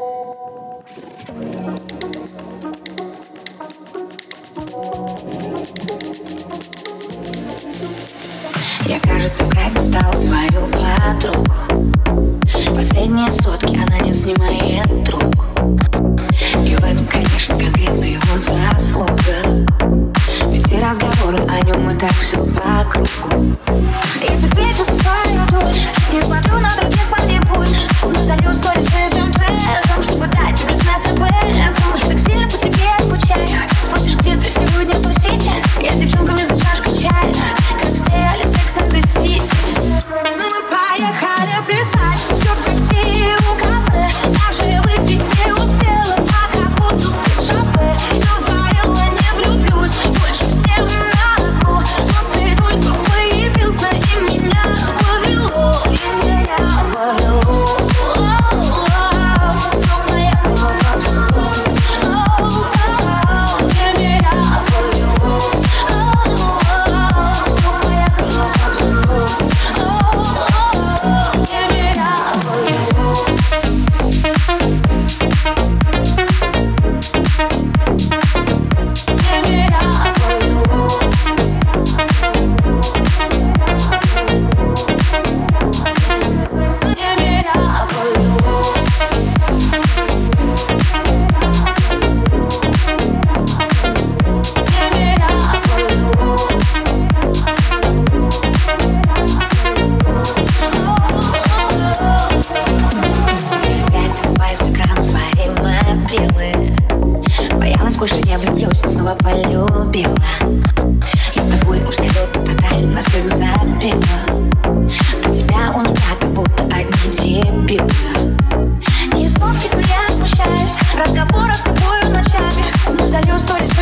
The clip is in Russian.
Я, кажется, в край свою подругу. Последние сутки она не снимает трубку. И в этом, конечно, конкретно его заслуга. Ведь все разговоры о нем и так все по кругу Больше не влюблюсь, снова полюбила. Я с тобой абсолютно тотально всех запила Про тебя у меня как будто одни дебилы. Не из но я смущаюсь Разговоров с тобой ночами. Мы залью сто лист